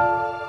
Bye.